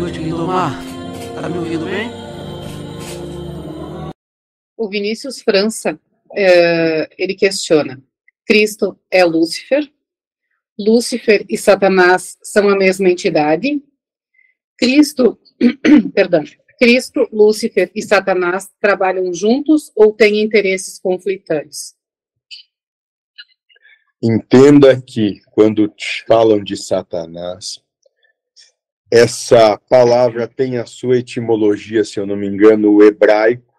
noite, Lindomar. Tá me ouvindo bem? O Vinícius França, é, ele questiona: Cristo é Lúcifer? Lúcifer e Satanás são a mesma entidade? Cristo, perdão, Cristo, Lúcifer e Satanás trabalham juntos ou têm interesses conflitantes? Entenda que quando falam de Satanás, essa palavra tem a sua etimologia, se eu não me engano, hebraico,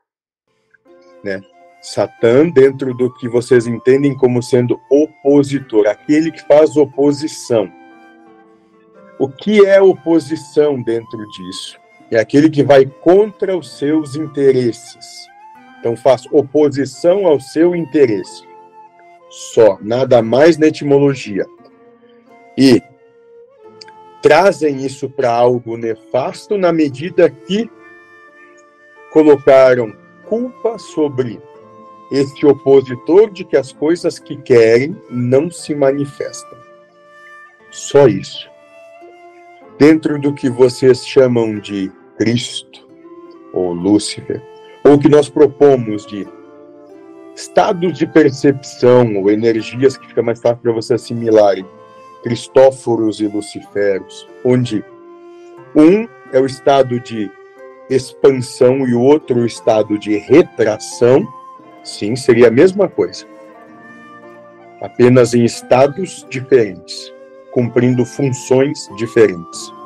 né? Satã, dentro do que vocês entendem como sendo opositor, aquele que faz oposição. O que é oposição dentro disso? É aquele que vai contra os seus interesses. Então faz oposição ao seu interesse. Só, nada mais na etimologia. E trazem isso para algo nefasto na medida que colocaram culpa sobre este opositor de que as coisas que querem não se manifestam. Só isso. Dentro do que vocês chamam de Cristo ou Lúcifer, ou que nós propomos de estados de percepção ou energias que fica mais fácil para você assimilarem, Cristóforos e Luciferos, onde um é o estado de expansão e o outro o estado de retração, sim, seria a mesma coisa. Apenas em estados diferentes, cumprindo funções diferentes.